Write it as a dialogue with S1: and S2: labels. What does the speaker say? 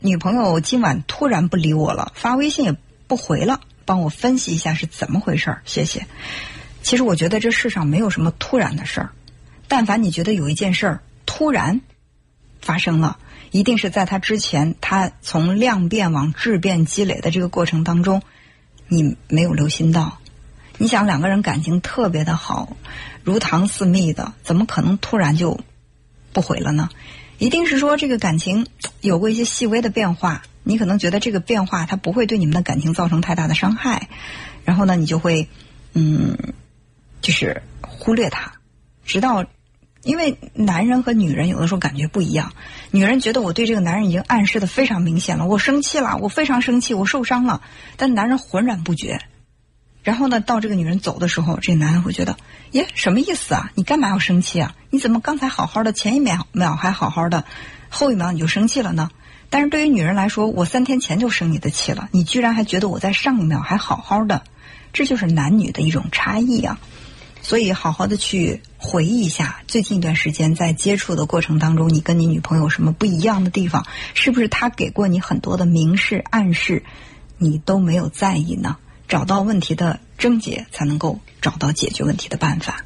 S1: 女朋友今晚突然不理我了，发微信也不回了，帮我分析一下是怎么回事儿，谢谢。其实我觉得这世上没有什么突然的事儿，但凡你觉得有一件事儿突然发生了，一定是在他之前，他从量变往质变积累的这个过程当中，你没有留心到。你想两个人感情特别的好，如糖似蜜的，怎么可能突然就不回了呢？一定是说这个感情有过一些细微的变化，你可能觉得这个变化它不会对你们的感情造成太大的伤害，然后呢，你就会嗯，就是忽略它，直到因为男人和女人有的时候感觉不一样，女人觉得我对这个男人已经暗示的非常明显了，我生气了，我非常生气，我受伤了，但男人浑然不觉。然后呢，到这个女人走的时候，这男人会觉得，耶，什么意思啊？你干嘛要生气啊？你怎么刚才好好的，前一秒秒还好好的，后一秒你就生气了呢？但是对于女人来说，我三天前就生你的气了，你居然还觉得我在上一秒还好好的，这就是男女的一种差异啊。所以，好好的去回忆一下最近一段时间在接触的过程当中，你跟你女朋友什么不一样的地方？是不是她给过你很多的明示暗示，你都没有在意呢？找到问题的症结，才能够找到解决问题的办法。